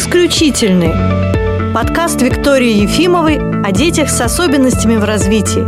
Исключительный. Подкаст Виктории Ефимовой о детях с особенностями в развитии.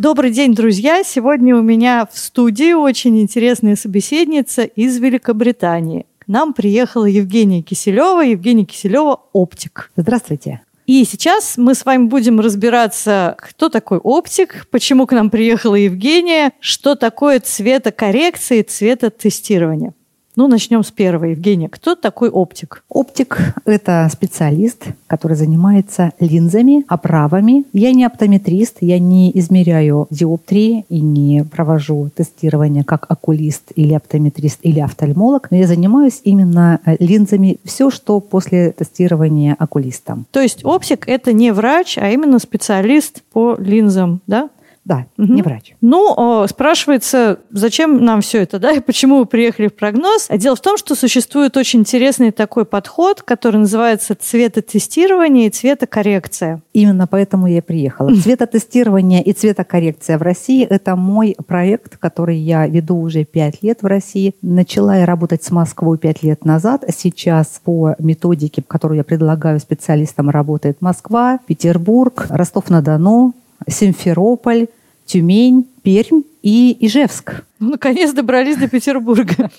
Добрый день, друзья! Сегодня у меня в студии очень интересная собеседница из Великобритании. К нам приехала Евгения Киселева. Евгения Киселева – оптик. Здравствуйте. И сейчас мы с вами будем разбираться, кто такой оптик, почему к нам приехала Евгения, что такое цветокоррекция и цветотестирование. Ну, начнем с первого. Евгения, кто такой оптик? Оптик – это специалист, который занимается линзами, оправами. Я не оптометрист, я не измеряю диоптрии и не провожу тестирование как окулист или оптометрист или офтальмолог, но я занимаюсь именно э, линзами, все, что после тестирования окулистом. То есть оптик – это не врач, а именно специалист по линзам, да? Да, угу. не врач. Ну, спрашивается, зачем нам все это, да, и почему вы приехали в прогноз? А дело в том, что существует очень интересный такой подход, который называется цветотестирование и цветокоррекция. Именно поэтому я и приехала. Цветотестирование и цветокоррекция в России – это мой проект, который я веду уже пять лет в России. Начала я работать с Москвой пять лет назад. Сейчас по методике, которую я предлагаю специалистам, работает Москва, Петербург, Ростов-на-Дону, Симферополь, Тюмень, Пермь и Ижевск. Ну, наконец добрались до Петербурга.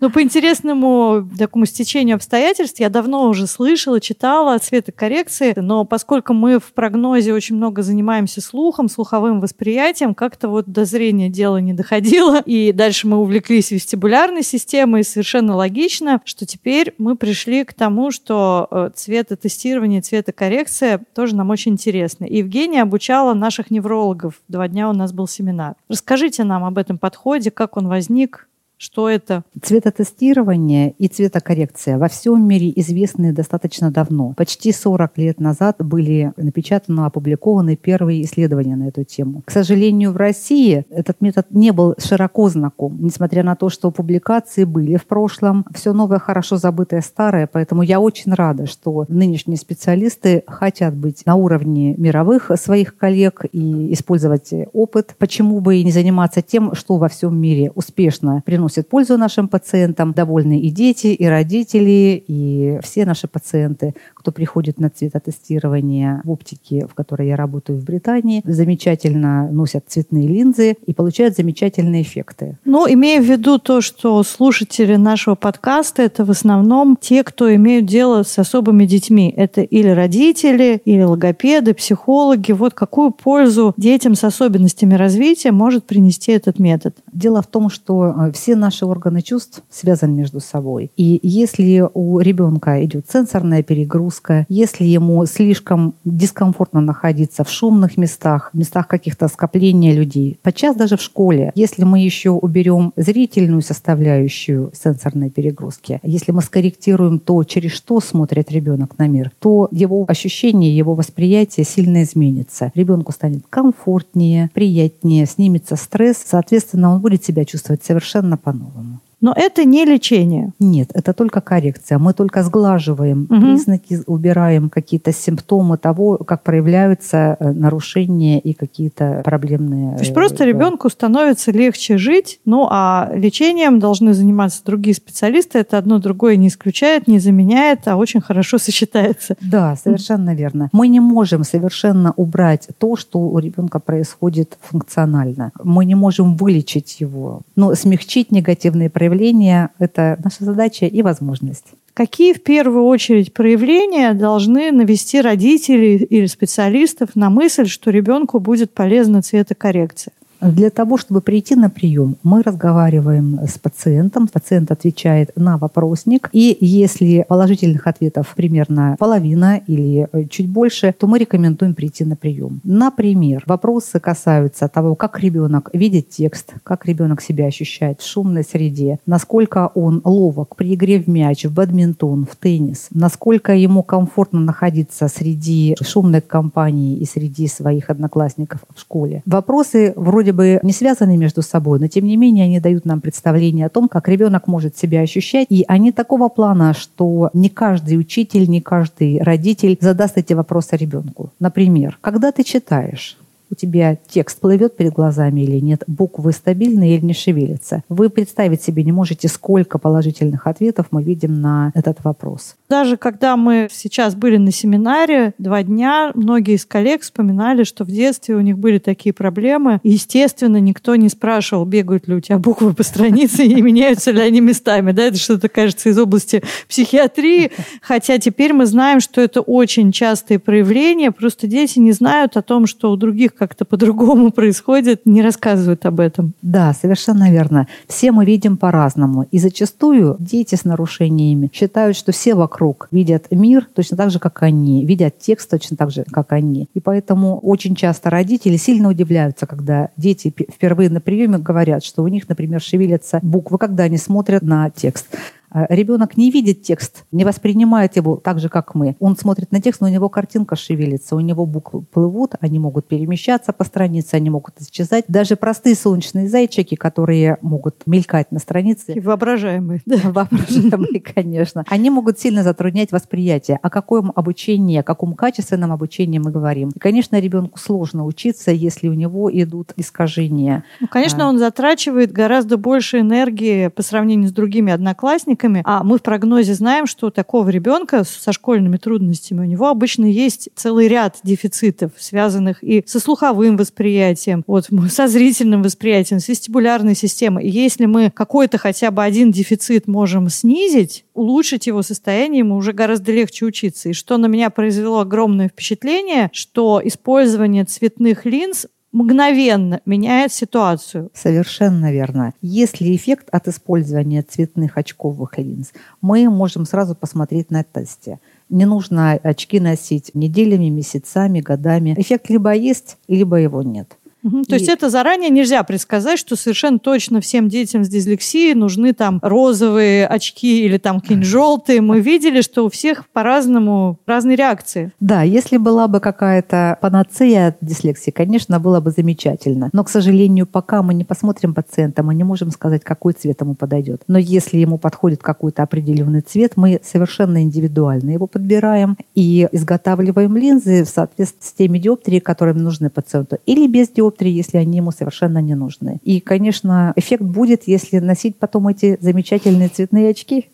Но по интересному такому стечению обстоятельств я давно уже слышала, читала о цветокоррекции, но поскольку мы в прогнозе очень много занимаемся слухом, слуховым восприятием, как-то вот до зрения дело не доходило, и дальше мы увлеклись вестибулярной системой, и совершенно логично, что теперь мы пришли к тому, что э, цветотестирование, цветокоррекция тоже нам очень интересно. Евгения обучала наших неврологов. Два дня у нас был семинар. Расскажите нам об этом подходе, как он возник, что это? Цветотестирование и цветокоррекция во всем мире известны достаточно давно. Почти 40 лет назад были напечатаны, опубликованы первые исследования на эту тему. К сожалению, в России этот метод не был широко знаком, несмотря на то, что публикации были в прошлом. Все новое хорошо забытое старое, поэтому я очень рада, что нынешние специалисты хотят быть на уровне мировых своих коллег и использовать опыт. Почему бы и не заниматься тем, что во всем мире успешно приносит приносит пользу нашим пациентам. Довольны и дети, и родители, и все наши пациенты, кто приходит на цветотестирование в оптике, в которой я работаю в Британии, замечательно носят цветные линзы и получают замечательные эффекты. Ну, имея в виду то, что слушатели нашего подкаста это в основном те, кто имеют дело с особыми детьми. Это или родители, или логопеды, психологи. Вот какую пользу детям с особенностями развития может принести этот метод? Дело в том, что э, все наши органы чувств связаны между собой. И если у ребенка идет сенсорная перегрузка, если ему слишком дискомфортно находиться в шумных местах, местах каких-то скопления людей, подчас даже в школе, если мы еще уберем зрительную составляющую сенсорной перегрузки, если мы скорректируем то, через что смотрит ребенок на мир, то его ощущение, его восприятие сильно изменится. Ребенку станет комфортнее, приятнее, снимется стресс, соответственно, он будет себя чувствовать совершенно по-новому. Но это не лечение. Нет, это только коррекция. Мы только сглаживаем угу. признаки, убираем какие-то симптомы того, как проявляются э, нарушения и какие-то проблемные. То есть просто да. ребенку становится легче жить, ну а лечением должны заниматься другие специалисты. Это одно другое не исключает, не заменяет, а очень хорошо сочетается. Да, совершенно верно. Мы не можем совершенно убрать то, что у ребенка происходит функционально. Мы не можем вылечить его, но смягчить негативные проявления проявления – это наша задача и возможность. Какие в первую очередь проявления должны навести родители или специалистов на мысль, что ребенку будет полезна цветокоррекция? Для того, чтобы прийти на прием, мы разговариваем с пациентом. Пациент отвечает на вопросник. И если положительных ответов примерно половина или э, чуть больше, то мы рекомендуем прийти на прием. Например, вопросы касаются того, как ребенок видит текст, как ребенок себя ощущает в шумной среде, насколько он ловок при игре в мяч, в бадминтон, в теннис, насколько ему комфортно находиться среди шумной компании и среди своих одноклассников в школе. Вопросы вроде вроде бы не связаны между собой, но тем не менее они дают нам представление о том, как ребенок может себя ощущать. И они такого плана, что не каждый учитель, не каждый родитель задаст эти вопросы ребенку. Например, когда ты читаешь, у тебя текст плывет перед глазами или нет, буквы стабильные или не шевелятся. Вы представить себе не можете, сколько положительных ответов мы видим на этот вопрос. Даже когда мы сейчас были на семинаре два дня, многие из коллег вспоминали, что в детстве у них были такие проблемы. естественно, никто не спрашивал, бегают ли у тебя буквы по странице и меняются ли они местами. Да, это что-то, кажется, из области психиатрии. Хотя теперь мы знаем, что это очень частые проявления. Просто дети не знают о том, что у других как-то по-другому происходит, не рассказывают об этом. Да, совершенно верно. Все мы видим по-разному. И зачастую дети с нарушениями считают, что все вокруг вокруг видят мир точно так же, как они, видят текст точно так же, как они. И поэтому очень часто родители сильно удивляются, когда дети впервые на приеме говорят, что у них, например, шевелятся буквы, когда они смотрят на текст. А ребенок не видит текст, не воспринимает его так же, как мы. Он смотрит на текст, но у него картинка шевелится, у него буквы плывут, они могут перемещаться по странице, они могут исчезать. Даже простые солнечные зайчики, которые могут мелькать на странице. И воображаемые. Да. Воображаемые, конечно. Они могут сильно затруднять восприятие. О каком обучении, о каком качественном обучении мы говорим. И, конечно, ребенку сложно учиться, если у него идут искажения. Ну, конечно, а. он затрачивает гораздо больше энергии по сравнению с другими одноклассниками, сверстниками, а мы в прогнозе знаем, что у такого ребенка со школьными трудностями у него обычно есть целый ряд дефицитов, связанных и со слуховым восприятием, вот, со зрительным восприятием, с вестибулярной системой. И если мы какой-то хотя бы один дефицит можем снизить, улучшить его состояние ему уже гораздо легче учиться. И что на меня произвело огромное впечатление, что использование цветных линз мгновенно меняет ситуацию. Совершенно верно. Если эффект от использования цветных очковых линз, мы можем сразу посмотреть на тесте. Не нужно очки носить неделями, месяцами, годами. Эффект либо есть, либо его нет. Угу. То есть это заранее нельзя предсказать, что совершенно точно всем детям с дислексией нужны там розовые очки или там какие-нибудь желтые. Мы видели, что у всех по-разному разные реакции. Да, если была бы какая-то панацея от дислексии, конечно, было бы замечательно. Но, к сожалению, пока мы не посмотрим пациента, мы не можем сказать, какой цвет ему подойдет. Но если ему подходит какой-то определенный цвет, мы совершенно индивидуально его подбираем и изготавливаем линзы в соответствии с теми диоптрии, которые нужны пациенту. Или без диоптрии диоптрии, если они ему совершенно не нужны. И, конечно, эффект будет, если носить потом эти замечательные цветные очки.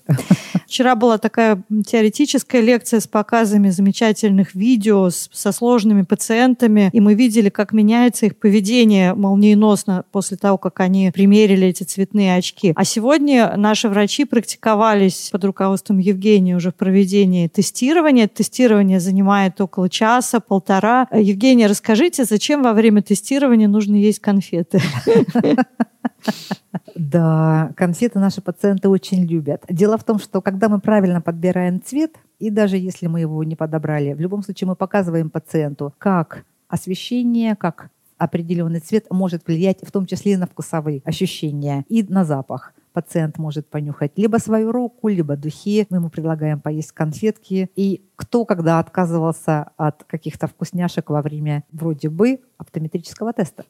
Вчера была такая теоретическая лекция с показами замечательных видео со сложными пациентами, и мы видели, как меняется их поведение молниеносно после того, как они примерили эти цветные очки. А сегодня наши врачи практиковались под руководством Евгения уже в проведении тестирования. Тестирование занимает около часа, полтора. Евгения, расскажите, зачем во время тестирования тестирования нужно есть конфеты. Да, конфеты наши пациенты очень любят. Дело в том, что когда мы правильно подбираем цвет, и даже если мы его не подобрали, в любом случае мы показываем пациенту, как освещение, как определенный цвет может влиять в том числе и на вкусовые ощущения и на запах пациент может понюхать либо свою руку, либо духи. Мы ему предлагаем поесть конфетки. И кто когда отказывался от каких-то вкусняшек во время вроде бы оптометрического теста.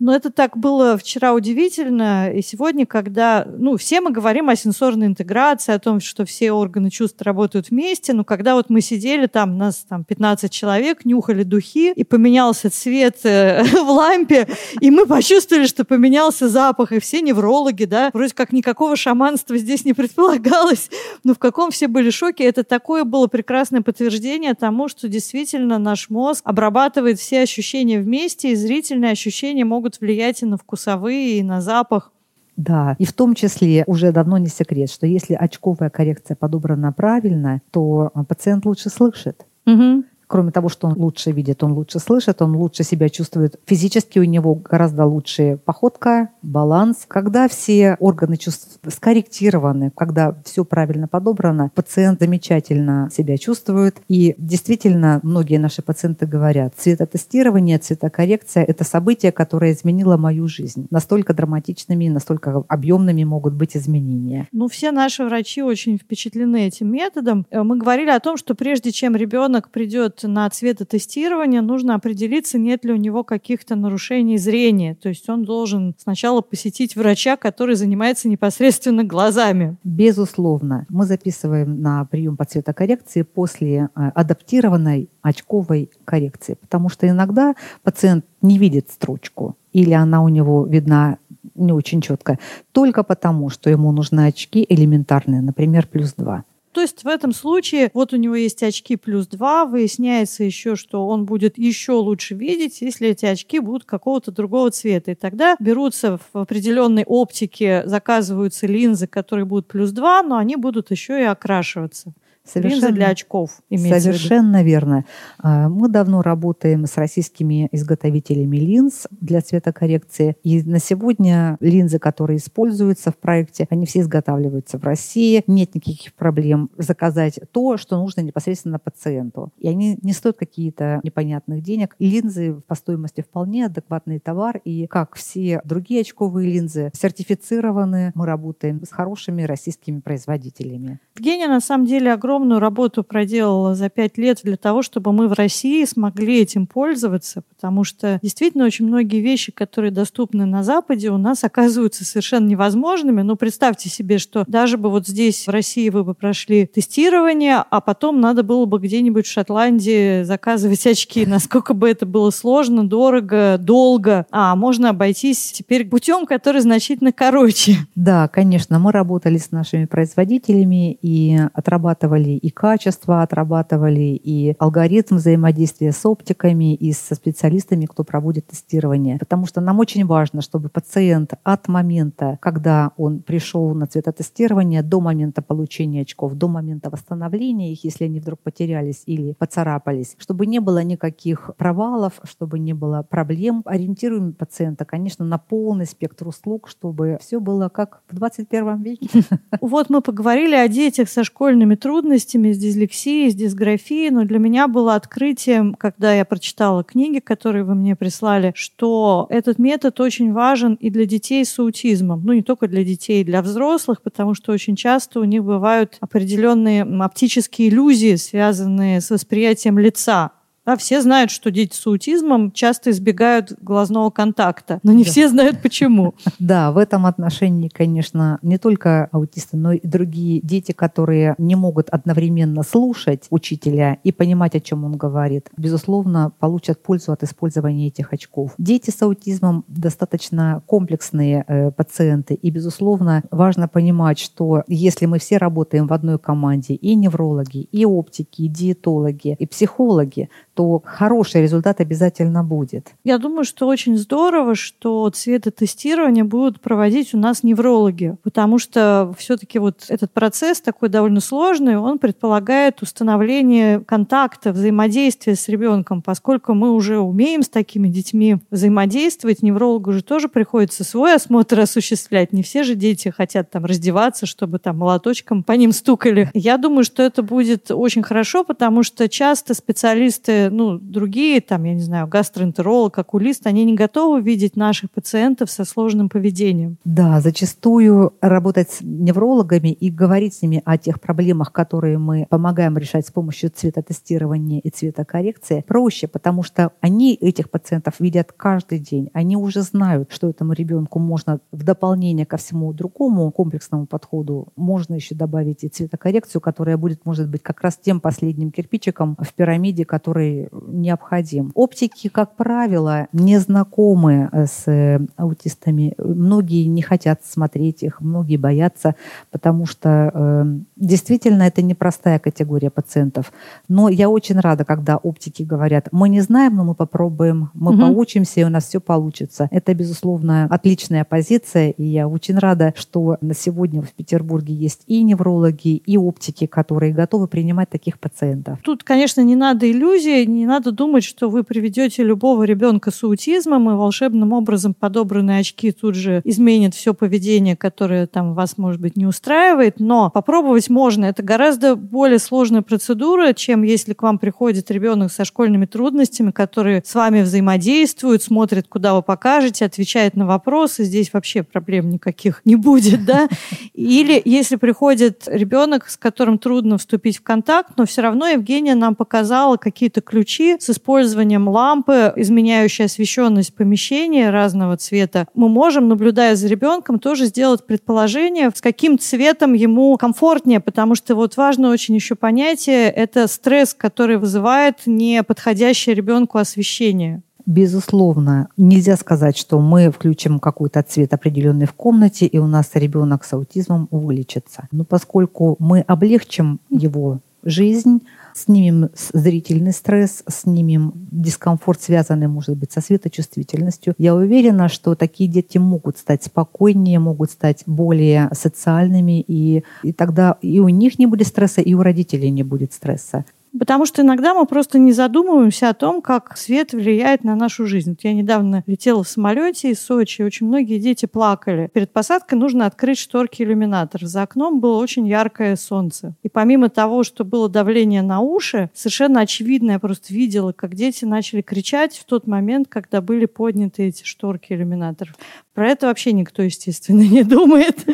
Но это так было вчера удивительно. И сегодня, когда... Ну, все мы говорим о сенсорной интеграции, о том, что все органы чувств работают вместе. Но когда вот мы сидели там, нас там 15 человек, нюхали духи, и поменялся цвет э, в лампе, и мы почувствовали, что поменялся запах. И все неврологи, да, вроде как никакого шаманства здесь не предполагалось. Но в каком все были шоке. Это такое было прекрасное подтверждение тому, что действительно наш мозг обрабатывает все ощущения вместе, и зрительные ощущения могут влиять и на вкусовые, и на запах. Да, и в том числе уже давно не секрет, что если очковая коррекция подобрана правильно, то пациент лучше слышит. Угу. Кроме того, что он лучше видит, он лучше слышит, он лучше себя чувствует. Физически у него гораздо лучше походка, баланс. Когда все органы чувств скорректированы, когда все правильно подобрано, пациент замечательно себя чувствует. И действительно, многие наши пациенты говорят, цветотестирование, цветокоррекция – это событие, которое изменило мою жизнь. Настолько драматичными, настолько объемными могут быть изменения. Ну, все наши врачи очень впечатлены этим методом. Э, мы говорили о том, что прежде чем ребенок придет на цветотестирование, нужно определиться, нет ли у него каких-то нарушений зрения. То есть он должен сначала посетить врача, который занимается непосредственно глазами. Безусловно. Мы записываем на прием по цветокоррекции после э, адаптированной очковой коррекции, потому что иногда пациент не видит строчку, или она у него видна не очень четко, только потому, что ему нужны очки элементарные, например, плюс 2. То есть в этом случае вот у него есть очки плюс 2, выясняется еще, что он будет еще лучше видеть, если эти очки будут какого-то другого цвета. И тогда берутся в определенной оптике, заказываются линзы, которые будут плюс 2, но они будут еще и окрашиваться. Совершенно, Линзы для очков. Совершенно верно. А, мы давно работаем с российскими изготовителями линз для цветокоррекции. И на сегодня линзы, которые используются в проекте, они все изготавливаются в России. Нет никаких проблем заказать то, что нужно непосредственно пациенту. И они не стоят какие-то непонятных денег. Линзы по стоимости вполне адекватный товар. И как все другие очковые линзы сертифицированы, мы работаем с хорошими российскими производителями. Евгения, на самом деле, огромное огромную работу проделала за пять лет для того, чтобы мы в России смогли этим пользоваться, потому что действительно очень многие вещи, которые доступны на Западе, у нас оказываются совершенно невозможными. Ну, представьте себе, что даже бы вот здесь, в России, вы бы прошли тестирование, а потом надо было бы где-нибудь в Шотландии заказывать очки. Насколько бы это было сложно, дорого, долго. А можно обойтись теперь путем, который значительно короче. Да, конечно, мы работали с нашими производителями и отрабатывали отрабатывали и качество, отрабатывали и алгоритм взаимодействия с оптиками и со специалистами, кто проводит тестирование. Потому что нам очень важно, чтобы пациент от момента, когда он пришел на цветотестирование, до момента получения очков, до момента восстановления их, если они вдруг потерялись или поцарапались, чтобы не было никаких провалов, чтобы не было проблем. Ориентируем пациента, конечно, на полный спектр услуг, чтобы все было как в 21 веке. Вот мы поговорили о детях со школьными трудностями, трудностями, с дислексией, с дисграфией, но для меня было открытием, когда я прочитала книги, которые вы мне прислали, что этот метод очень важен и для детей с аутизмом. Ну, не только для детей, для взрослых, потому что очень часто у них бывают определенные оптические иллюзии, связанные с восприятием лица. Да, все знают, что дети с аутизмом часто избегают глазного контакта, но не да. все знают почему. Да, в этом отношении, конечно, не только аутисты, но и другие дети, которые не могут одновременно слушать учителя и понимать, о чем он говорит, безусловно, получат пользу от использования этих очков. Дети с аутизмом достаточно комплексные э, пациенты, и, безусловно, важно понимать, что если мы все работаем в одной команде, и неврологи, и оптики, и диетологи, и психологи, то хороший результат обязательно будет. Я думаю, что очень здорово, что цветотестирование будут проводить у нас неврологи, потому что все-таки вот этот процесс такой довольно сложный, он предполагает установление контакта, взаимодействия с ребенком, поскольку мы уже умеем с такими детьми взаимодействовать, неврологу же тоже приходится свой осмотр осуществлять. Не все же дети хотят там раздеваться, чтобы там молоточком по ним стукали. Я думаю, что это будет очень хорошо, потому что часто специалисты ну, другие, там, я не знаю, гастроэнтеролог, окулист, они не готовы видеть наших пациентов со сложным поведением. Да, зачастую работать с неврологами и говорить с ними о тех проблемах, которые мы помогаем решать с помощью цветотестирования и цветокоррекции, проще, потому что они этих пациентов видят каждый день. Они уже знают, что этому ребенку можно в дополнение ко всему другому комплексному подходу, можно еще добавить и цветокоррекцию, которая будет, может быть, как раз тем последним кирпичиком в пирамиде, который необходим. Оптики, как правило, не знакомы э, с э, аутистами. Многие не хотят смотреть их, многие боятся, потому что э, действительно это непростая категория пациентов. Но я очень рада, когда оптики говорят, мы не знаем, но мы попробуем, мы угу. поучимся, и у нас все получится. Это, безусловно, отличная позиция, и я очень рада, что на сегодня в Петербурге есть и неврологи, и оптики, которые готовы принимать таких пациентов. Тут, конечно, не надо иллюзий, не надо думать, что вы приведете любого ребенка с аутизмом, и волшебным образом подобранные очки тут же изменят все поведение, которое там вас, может быть, не устраивает. Но попробовать можно. Это гораздо более сложная процедура, чем если к вам приходит ребенок со школьными трудностями, который с вами взаимодействует, смотрит, куда вы покажете, отвечает на вопросы. Здесь вообще проблем никаких не будет, да? Или если приходит ребенок, с которым трудно вступить в контакт, но все равно Евгения нам показала какие-то ключи с использованием лампы, изменяющей освещенность помещения разного цвета, мы можем, наблюдая за ребенком, тоже сделать предположение, с каким цветом ему комфортнее, потому что вот важно очень еще понятие, это стресс, который вызывает неподходящее ребенку освещение. Безусловно, нельзя сказать, что мы включим какой-то цвет определенный в комнате, и у нас ребенок с аутизмом вылечится. Но поскольку мы облегчим его жизнь, снимем зрительный стресс, снимем дискомфорт, связанный, может быть, со светочувствительностью. Я уверена, что такие дети могут стать спокойнее, могут стать более социальными, и, и тогда и у них не будет стресса, и у родителей не будет стресса. Потому что иногда мы просто не задумываемся о том, как свет влияет на нашу жизнь. Вот я недавно летела в самолете из Сочи, и очень многие дети плакали. Перед посадкой нужно открыть шторки иллюминатора. За окном было очень яркое солнце. И помимо того, что было давление на уши, совершенно очевидно, я просто видела, как дети начали кричать в тот момент, когда были подняты эти шторки иллюминаторов. Про это вообще никто, естественно, не думает.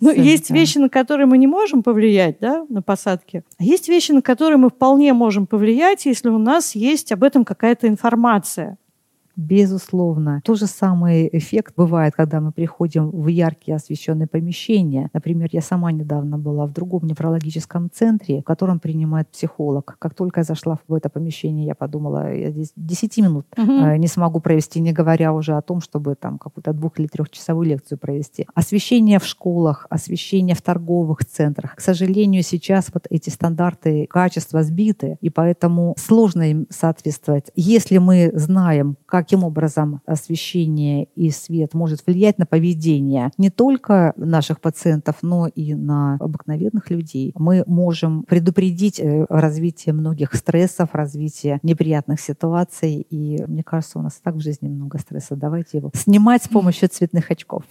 Ну, есть вещи, на которые мы не можем повлиять, да, на посадке. А есть вещи, на которые мы вполне можем повлиять, если у нас есть об этом какая-то информация. Безусловно. То же самый эффект бывает, когда мы приходим в яркие освещенные помещения. Например, я сама недавно была в другом неврологическом центре, в котором принимает психолог. Как только я зашла в это помещение, я подумала, я здесь 10 минут угу. не смогу провести, не говоря уже о том, чтобы там какую-то двух- или трехчасовую лекцию провести. Освещение в школах, освещение в торговых центрах. К сожалению, сейчас вот эти стандарты качества сбиты, и поэтому сложно им соответствовать. Если мы знаем, как каким образом освещение и свет может влиять на поведение не только наших пациентов, но и на обыкновенных людей. Мы можем предупредить э, развитие многих стрессов, развитие неприятных ситуаций. И мне кажется, у нас так в жизни много стресса. Давайте его снимать с помощью цветных очков.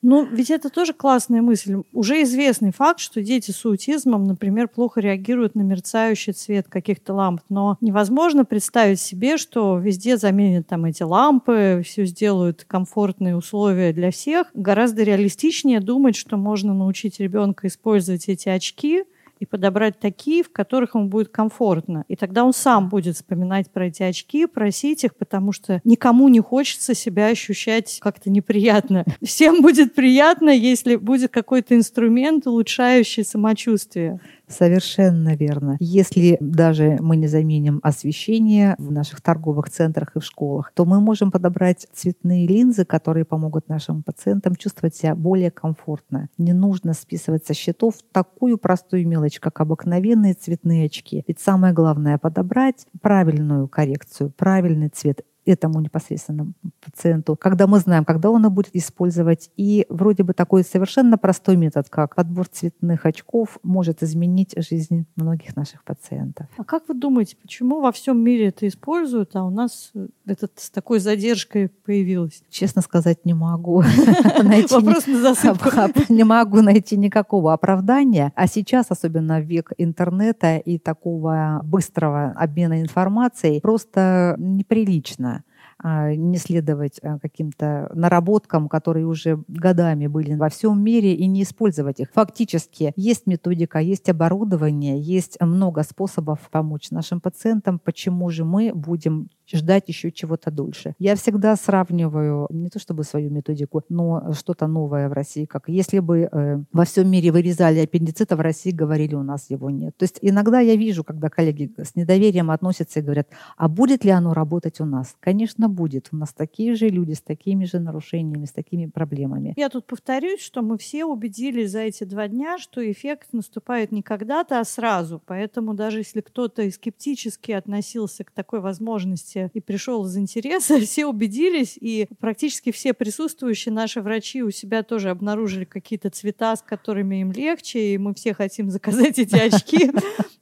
Ну, ведь это тоже классная мысль. Уже известный факт, что дети с аутизмом, например, плохо реагируют на мерцающий цвет каких-то ламп. Но невозможно представить себе, что везде заменят там эти лампы, все сделают комфортные условия для всех. Гораздо реалистичнее думать, что можно научить ребенка использовать эти очки – и подобрать такие, в которых ему будет комфортно. И тогда он сам будет вспоминать про эти очки, просить их, потому что никому не хочется себя ощущать как-то неприятно. Всем будет приятно, если будет какой-то инструмент, улучшающий самочувствие. Совершенно верно. Если даже мы не заменим освещение в наших торговых центрах и в школах, то мы можем подобрать цветные линзы, которые помогут нашим пациентам чувствовать себя более комфортно. Не нужно списывать со счетов такую простую мелочь, как обыкновенные цветные очки. Ведь самое главное — подобрать правильную коррекцию, правильный цвет этому непосредственно пациенту, когда мы знаем, когда он будет использовать. И вроде бы такой совершенно простой метод, как подбор цветных очков, может изменить жизнь многих наших пациентов. А как вы думаете, почему во всем мире это используют, а у нас это с такой задержкой появилось? Честно сказать, не могу найти. Вопрос на засыпку. Не могу найти никакого оправдания. А сейчас, особенно в век интернета и такого быстрого обмена информацией, просто неприлично не следовать а, каким-то наработкам, которые уже годами были во всем мире, и не использовать их. Фактически есть методика, есть оборудование, есть много способов помочь нашим пациентам. Почему же мы будем ждать еще чего-то дольше. Я всегда сравниваю не то чтобы свою методику, но что-то новое в России. Как если бы э, во всем мире вырезали аппендицит, а в России говорили, у нас его нет. То есть иногда я вижу, когда коллеги с недоверием относятся и говорят, а будет ли оно работать у нас? Конечно, будет. У нас такие же люди с такими же нарушениями, с такими проблемами. Я тут повторюсь, что мы все убедились за эти два дня, что эффект наступает не когда-то, а сразу. Поэтому даже если кто-то скептически относился к такой возможности мероприятие и пришел из интереса, все убедились, и практически все присутствующие наши врачи у себя тоже обнаружили какие-то цвета, с которыми им легче, и мы все хотим заказать эти очки.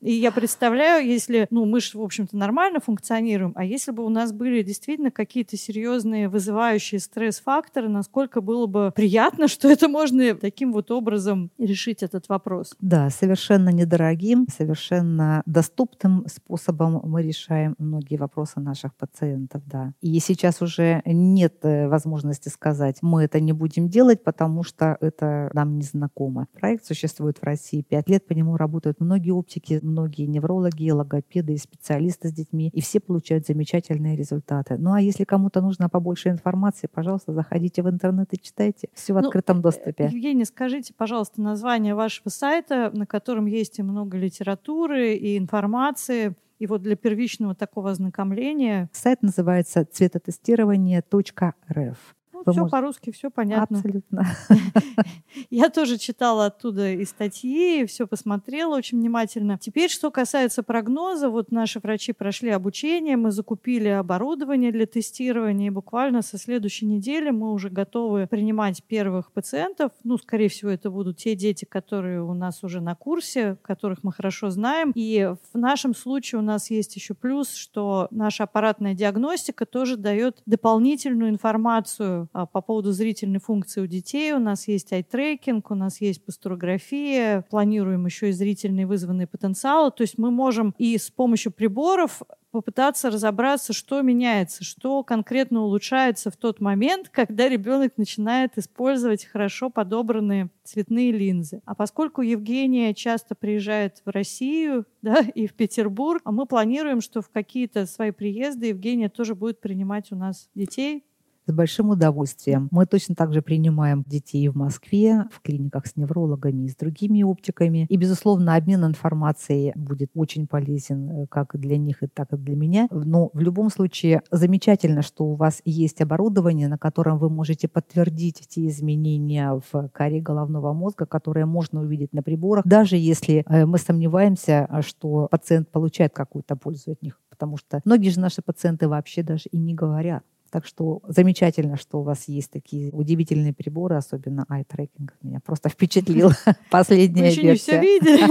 И я представляю, если, ну, мы же, в общем-то, нормально функционируем, а если бы у нас были действительно какие-то серьезные вызывающие стресс-факторы, насколько было бы приятно, что это можно таким вот образом решить этот вопрос. Да, совершенно недорогим, совершенно доступным способом мы решаем многие вопросы наших пациентов, да. И сейчас уже нет э, возможности сказать, мы это не будем делать, потому что это нам не знакомо. Проект существует в России пять лет, по нему работают многие оптики, многие неврологи, логопеды и специалисты с детьми, и все получают замечательные результаты. Ну а если кому-то нужно побольше информации, пожалуйста, заходите в интернет и читайте. Все в ну, открытом доступе. Евгений, скажите, пожалуйста, название вашего сайта, на котором есть и много литературы, и информации. И вот для первичного такого ознакомления... Сайт называется цветотестирование.рф. Все по-русски, все понятно. Абсолютно. Я тоже читала оттуда и статьи, все посмотрела очень внимательно. Теперь, что касается прогноза, вот наши врачи прошли обучение, мы закупили оборудование для тестирования, и буквально со следующей недели мы уже готовы принимать первых пациентов. Ну, скорее всего, это будут те дети, которые у нас уже на курсе, которых мы хорошо знаем. И в нашем случае у нас есть еще плюс, что наша аппаратная диагностика тоже дает дополнительную информацию по поводу зрительной функции у детей. У нас есть ай-трекинг, у нас есть пасторография, планируем еще и зрительные вызванные потенциалы. То есть мы можем и с помощью приборов попытаться разобраться, что меняется, что конкретно улучшается в тот момент, когда ребенок начинает использовать хорошо подобранные цветные линзы. А поскольку Евгения часто приезжает в Россию да, и в Петербург, а мы планируем, что в какие-то свои приезды Евгения тоже будет принимать у нас детей, с большим удовольствием. Мы точно так же принимаем детей в Москве, в клиниках с неврологами и с другими оптиками. И, безусловно, обмен информацией будет очень полезен э, как для них, и так и для меня. Но в любом случае замечательно, что у вас есть оборудование, на котором вы можете подтвердить те изменения в коре головного мозга, которые можно увидеть на приборах, даже если э, мы сомневаемся, что пациент получает какую-то пользу от них. Потому что многие же наши пациенты вообще даже и не говорят так что замечательно, что у вас есть такие удивительные приборы, особенно eye-tracking. Меня просто впечатлил последняя Вы еще не все видели.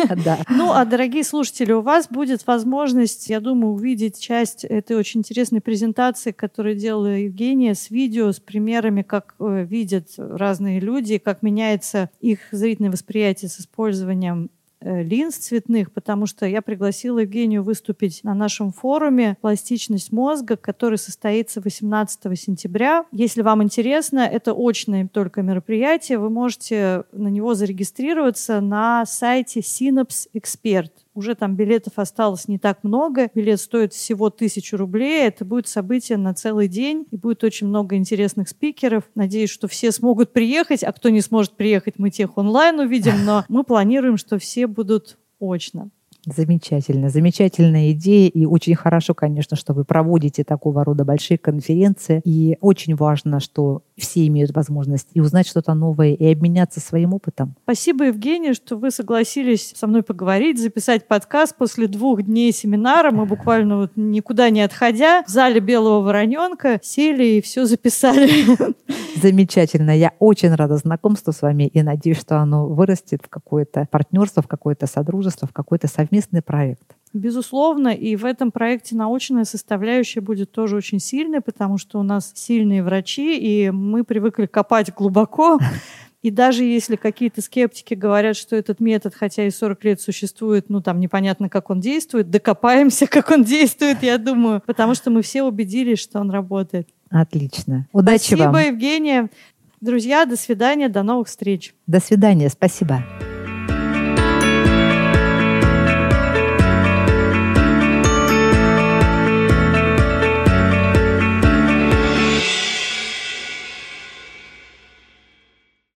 Ну, а, дорогие слушатели, у вас будет возможность, я думаю, увидеть часть этой очень интересной презентации, которую делала Евгения, с видео, с примерами, как э, видят разные люди, как меняется их зрительное восприятие с использованием линз цветных, потому что я пригласила Евгению выступить на нашем форуме «Пластичность мозга», который состоится 18 сентября. Если вам интересно, это очное только мероприятие, вы можете на него зарегистрироваться на сайте Synapse Expert. Уже там билетов осталось не так много. Билет стоит всего тысячу рублей. Это будет событие на целый день. И будет очень много интересных спикеров. Надеюсь, что все смогут приехать. А кто не сможет приехать, мы тех онлайн увидим. Но мы планируем, что все будут очно. Замечательно, замечательная идея. И очень хорошо, конечно, что вы проводите такого рода большие конференции. И очень важно, что все имеют возможность и узнать что-то новое, и обменяться своим опытом. Спасибо, Евгения, что вы согласились со мной поговорить, записать подкаст после двух дней семинара. Мы буквально вот никуда не отходя в зале Белого Вороненка сели и все записали. Замечательно. Я очень рада знакомству с вами и надеюсь, что оно вырастет в какое-то партнерство, в какое-то содружество, в какой-то совместный проект. Безусловно, и в этом проекте научная составляющая будет тоже очень сильной, потому что у нас сильные врачи, и мы привыкли копать глубоко. И даже если какие-то скептики говорят, что этот метод, хотя и 40 лет существует, ну там непонятно, как он действует, докопаемся, как он действует, я думаю, потому что мы все убедились, что он работает. Отлично. Удачи спасибо, вам. Спасибо, Евгения. Друзья, до свидания, до новых встреч. До свидания, спасибо.